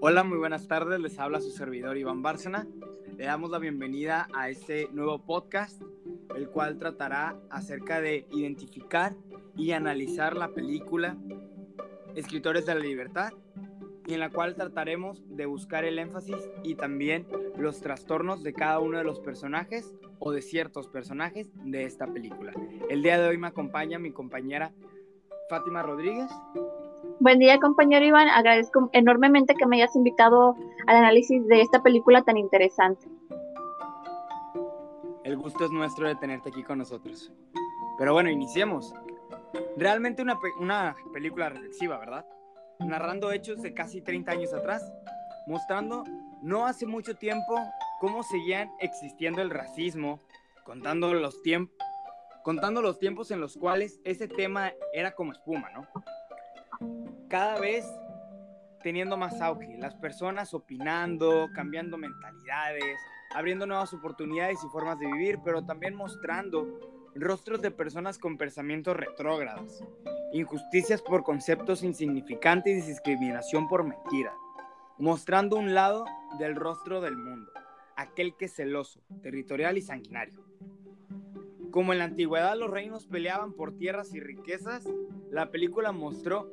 Hola, muy buenas tardes. Les habla su servidor Iván Bárcena. Le damos la bienvenida a este nuevo podcast, el cual tratará acerca de identificar y analizar la película Escritores de la Libertad, y en la cual trataremos de buscar el énfasis y también los trastornos de cada uno de los personajes o de ciertos personajes de esta película. El día de hoy me acompaña mi compañera Fátima Rodríguez. Buen día, compañero Iván. Agradezco enormemente que me hayas invitado al análisis de esta película tan interesante. El gusto es nuestro de tenerte aquí con nosotros. Pero bueno, iniciemos. Realmente una, una película reflexiva, ¿verdad? Narrando hechos de casi 30 años atrás, mostrando no hace mucho tiempo cómo seguían existiendo el racismo, contando los, contando los tiempos en los cuales ese tema era como espuma, ¿no? Cada vez teniendo más auge, las personas opinando, cambiando mentalidades, abriendo nuevas oportunidades y formas de vivir, pero también mostrando rostros de personas con pensamientos retrógrados, injusticias por conceptos insignificantes y discriminación por mentira, mostrando un lado del rostro del mundo, aquel que es celoso, territorial y sanguinario. Como en la antigüedad los reinos peleaban por tierras y riquezas, la película mostró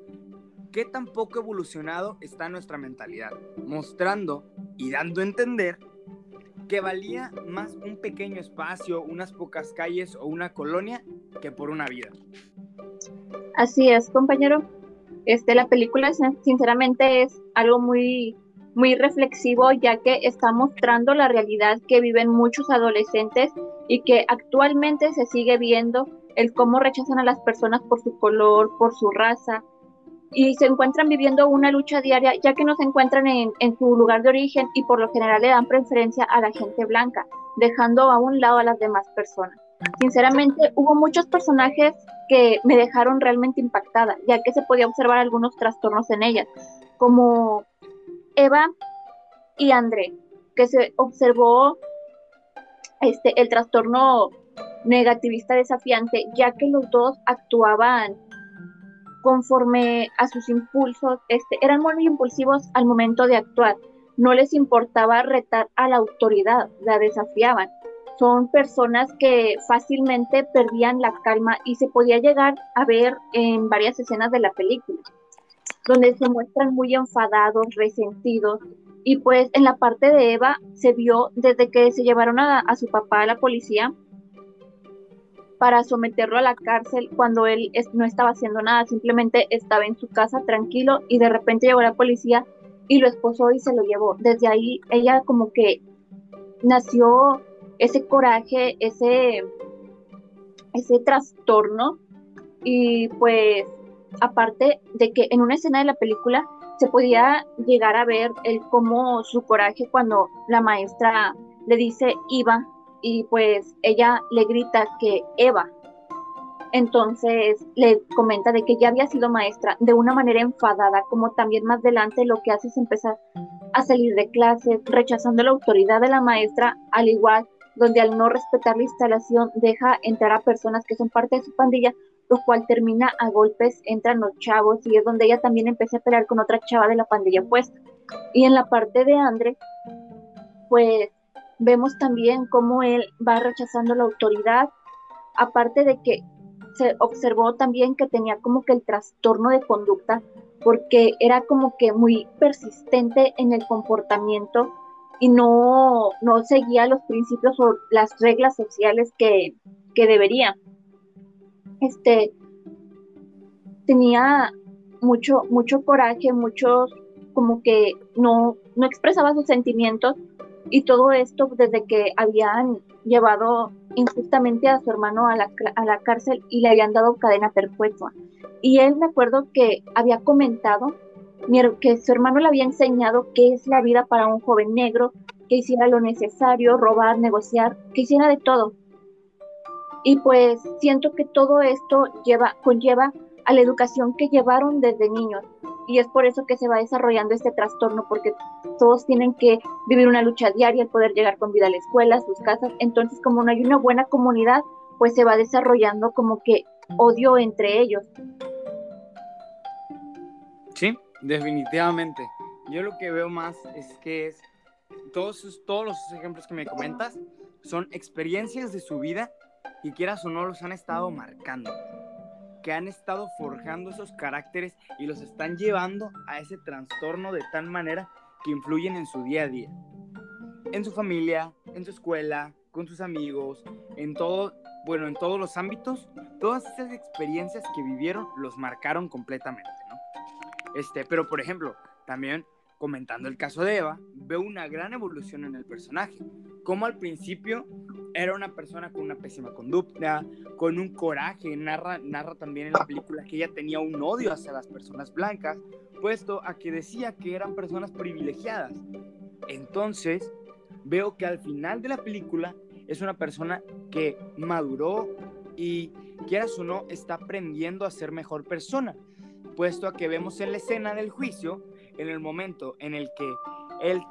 qué tan poco evolucionado está nuestra mentalidad, mostrando y dando a entender que valía más un pequeño espacio, unas pocas calles o una colonia que por una vida. Así es, compañero. Este, la película sinceramente es algo muy, muy reflexivo ya que está mostrando la realidad que viven muchos adolescentes y que actualmente se sigue viendo el cómo rechazan a las personas por su color, por su raza, y se encuentran viviendo una lucha diaria ya que no se encuentran en, su lugar de origen y por lo general le dan preferencia a la gente blanca, dejando a un lado a las demás personas. Sinceramente, hubo muchos personajes que me dejaron realmente impactada, ya que se podía observar algunos trastornos en ellas, como Eva y André, que se observó este, el trastorno negativista desafiante, ya que los dos actuaban conforme a sus impulsos, este, eran muy impulsivos al momento de actuar. No les importaba retar a la autoridad, la desafiaban. Son personas que fácilmente perdían la calma y se podía llegar a ver en varias escenas de la película, donde se muestran muy enfadados, resentidos. Y pues en la parte de Eva se vio desde que se llevaron a, a su papá a la policía, para someterlo a la cárcel cuando él no estaba haciendo nada, simplemente estaba en su casa tranquilo y de repente llegó la policía y lo esposó y se lo llevó. Desde ahí ella como que nació ese coraje, ese, ese trastorno y pues aparte de que en una escena de la película se podía llegar a ver el cómo su coraje cuando la maestra le dice iba y pues ella le grita que Eva. Entonces le comenta de que ya había sido maestra de una manera enfadada, como también más adelante lo que hace es empezar a salir de clases, rechazando la autoridad de la maestra, al igual donde al no respetar la instalación deja entrar a personas que son parte de su pandilla, lo cual termina a golpes, entran los chavos y es donde ella también empieza a pelear con otra chava de la pandilla opuesta. Y en la parte de Andre, pues Vemos también cómo él va rechazando la autoridad, aparte de que se observó también que tenía como que el trastorno de conducta, porque era como que muy persistente en el comportamiento y no, no seguía los principios o las reglas sociales que, que debería. Este tenía mucho, mucho coraje, muchos como que no, no expresaba sus sentimientos y todo esto desde que habían llevado injustamente a su hermano a la, a la cárcel y le habían dado cadena perpetua. Y él me acuerdo que había comentado que su hermano le había enseñado qué es la vida para un joven negro, que hiciera lo necesario, robar, negociar, que hiciera de todo. Y pues siento que todo esto lleva, conlleva a la educación que llevaron desde niños. Y es por eso que se va desarrollando este trastorno, porque todos tienen que vivir una lucha diaria, poder llegar con vida a la escuela, a sus casas. Entonces, como no hay una buena comunidad, pues se va desarrollando como que odio entre ellos. Sí, definitivamente. yo lo que veo más es que es todos, todos los ejemplos que me comentas son experiencias de su vida y quieras o no los han estado marcando, que han estado forjando esos caracteres y los están llevando a ese trastorno de tal manera que influyen en su día a día, en su familia, en su escuela, con sus amigos, en todo, bueno, en todos los ámbitos, todas esas experiencias que vivieron los marcaron completamente, ¿no? Este, pero por ejemplo, también comentando el caso de Eva, veo una gran evolución en el personaje. Como al principio era una persona con una pésima conducta, con un coraje, narra, narra también en la película que ella tenía un odio hacia las personas blancas, puesto a que decía que eran personas privilegiadas. Entonces, veo que al final de la película es una persona que maduró y, quieras o no, está aprendiendo a ser mejor persona, puesto a que vemos en la escena del juicio, en el momento en el que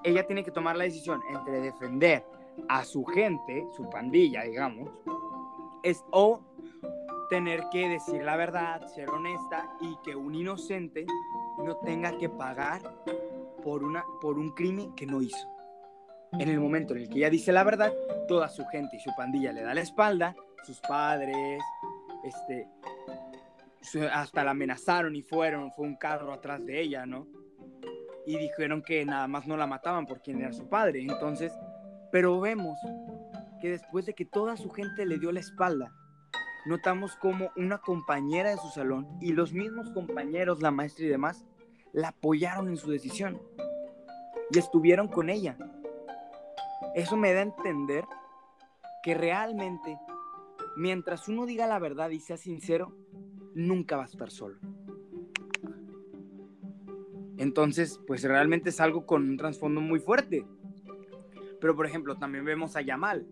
ella tiene que tomar la decisión entre defender a su gente, su pandilla, digamos, es o tener que decir la verdad, ser honesta y que un inocente no tenga que pagar por, una, por un crimen que no hizo. En el momento en el que ella dice la verdad, toda su gente y su pandilla le da la espalda, sus padres, este, hasta la amenazaron y fueron, fue un carro atrás de ella, ¿no? Y dijeron que nada más no la mataban por quien era su padre. Entonces, pero vemos que después de que toda su gente le dio la espalda, notamos como una compañera de su salón y los mismos compañeros, la maestra y demás, la apoyaron en su decisión y estuvieron con ella. Eso me da a entender que realmente, mientras uno diga la verdad y sea sincero, nunca va a estar solo. Entonces, pues realmente es algo con un trasfondo muy fuerte. Pero, por ejemplo, también vemos a Yamal.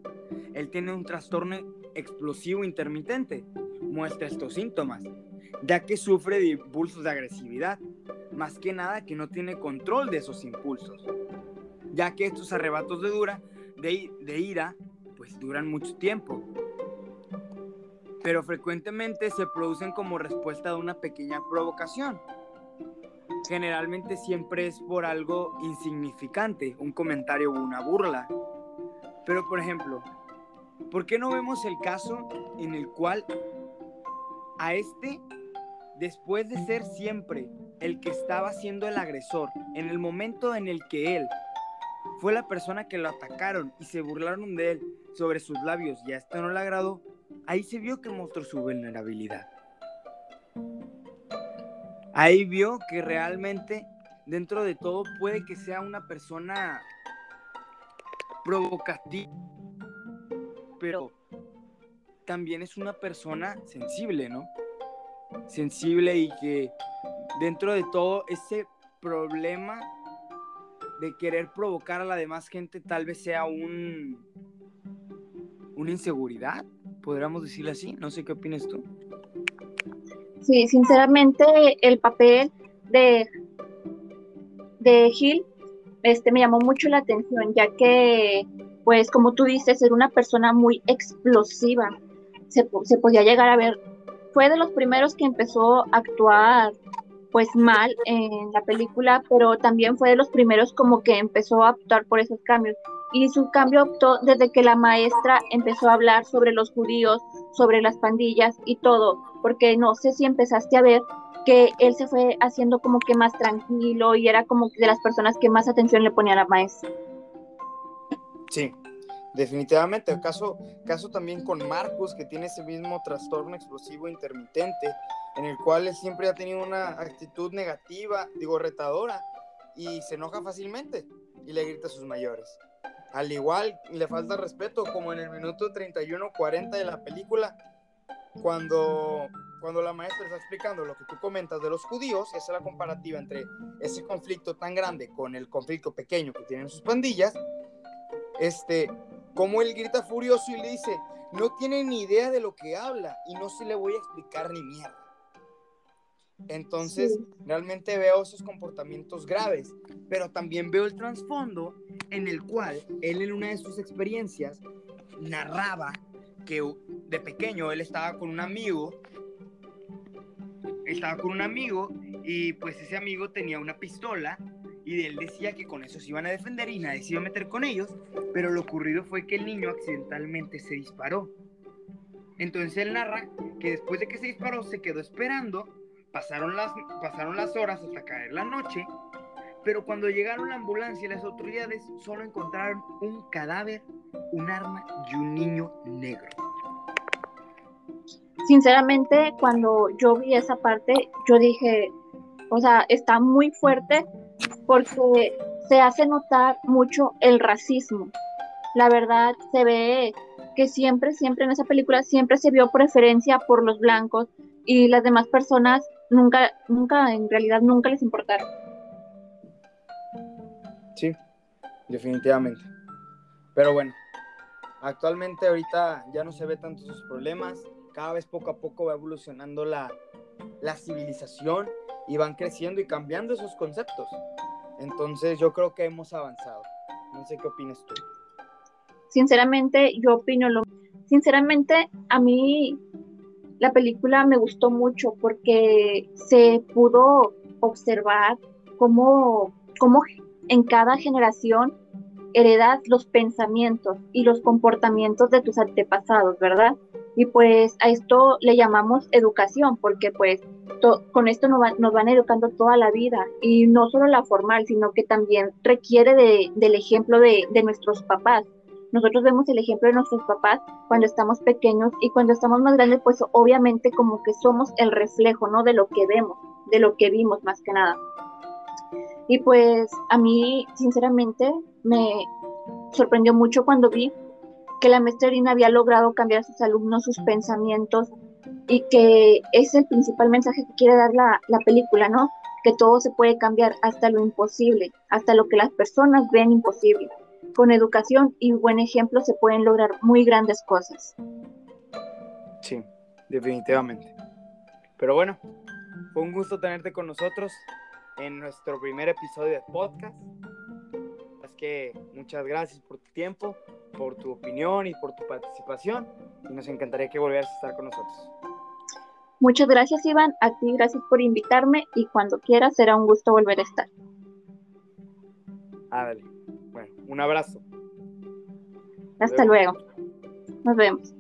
Él tiene un trastorno explosivo intermitente. Muestra estos síntomas, ya que sufre de impulsos de agresividad. Más que nada que no tiene control de esos impulsos. Ya que estos arrebatos de, dura, de, ira, pues duran mucho tiempo. Pero frecuentemente se producen como respuesta de una pequeña provocación generalmente siempre es por algo insignificante, un comentario o una burla. Pero por ejemplo, ¿por qué no vemos el caso en el cual a este, después de ser siempre el que estaba siendo el agresor, en el momento en el que él fue la persona que lo atacaron y se burlaron de él sobre sus labios y a esto no le agradó, ahí se vio que mostró su vulnerabilidad ahí vio que realmente dentro de todo puede que sea una persona provocativa, pero también es una persona sensible, ¿no? Sensible y que dentro de todo ese problema de querer provocar a la demás gente tal vez sea un una inseguridad, podríamos decirlo así, no sé qué opinas tú. Sí, sinceramente el papel de, de Gil este, me llamó mucho la atención, ya que, pues como tú dices, era una persona muy explosiva. Se, se podía llegar a ver, fue de los primeros que empezó a actuar pues mal en la película, pero también fue de los primeros como que empezó a actuar por esos cambios. Y su cambio optó desde que la maestra empezó a hablar sobre los judíos, sobre las pandillas y todo, porque no sé si empezaste a ver que él se fue haciendo como que más tranquilo y era como de las personas que más atención le ponía a la maestra. Sí, definitivamente. Caso, caso también con Marcos, que tiene ese mismo trastorno explosivo intermitente, en el cual él siempre ha tenido una actitud negativa, digo, retadora, y se enoja fácilmente y le grita a sus mayores. Al igual, le falta respeto, como en el minuto 31-40 de la película, cuando, cuando la maestra está explicando lo que tú comentas de los judíos, esa es la comparativa entre ese conflicto tan grande con el conflicto pequeño que tienen sus pandillas, este, como él grita furioso y le dice, no tiene ni idea de lo que habla y no se le voy a explicar ni mierda. Entonces, realmente veo esos comportamientos graves, pero también veo el trasfondo en el cual él en una de sus experiencias narraba que de pequeño él estaba con un amigo, estaba con un amigo y pues ese amigo tenía una pistola y él decía que con eso se iban a defender y nadie se iba a meter con ellos, pero lo ocurrido fue que el niño accidentalmente se disparó. Entonces él narra que después de que se disparó se quedó esperando, pasaron las, pasaron las horas hasta caer la noche, pero cuando llegaron la ambulancia y las autoridades solo encontraron un cadáver, un arma y un niño negro. Sinceramente, cuando yo vi esa parte, yo dije, o sea, está muy fuerte porque se hace notar mucho el racismo. La verdad, se ve que siempre, siempre en esa película, siempre se vio preferencia por los blancos y las demás personas nunca, nunca, en realidad nunca les importaron. Sí, definitivamente. Pero bueno, actualmente ahorita ya no se ve tanto sus problemas, cada vez poco a poco va evolucionando la, la civilización y van creciendo y cambiando esos conceptos. Entonces yo creo que hemos avanzado. No sé qué opinas tú. Sinceramente, yo opino lo Sinceramente, a mí la película me gustó mucho porque se pudo observar cómo, cómo en cada generación heredas los pensamientos y los comportamientos de tus antepasados, ¿verdad? Y pues a esto le llamamos educación, porque pues con esto nos, van educando toda la vida, y no solo la formal, sino que también requiere de, del ejemplo de nuestros papás. Nosotros vemos el ejemplo de nuestros papás cuando estamos pequeños y cuando estamos más grandes, pues obviamente como que somos el reflejo, ¿no? De lo que vemos, de lo que vimos más que nada. Y pues a mí, sinceramente, me sorprendió mucho cuando vi que la maestrina había logrado cambiar a sus alumnos sus pensamientos y que es el principal mensaje que quiere dar la, la película, ¿no? Que todo se puede cambiar hasta lo imposible, hasta lo que las personas ven imposible. Con educación y buen ejemplo se pueden lograr muy grandes cosas. Sí, definitivamente. Pero bueno, fue un gusto tenerte con nosotros en nuestro primer episodio de podcast que muchas gracias por tu tiempo, por tu opinión y por tu participación. Y nos encantaría que volvieras a estar con nosotros. Muchas gracias, Iván. A ti, gracias por invitarme y cuando quieras será un gusto volver a estar. Ah, dale. Un abrazo. Hasta luego. Nos vemos.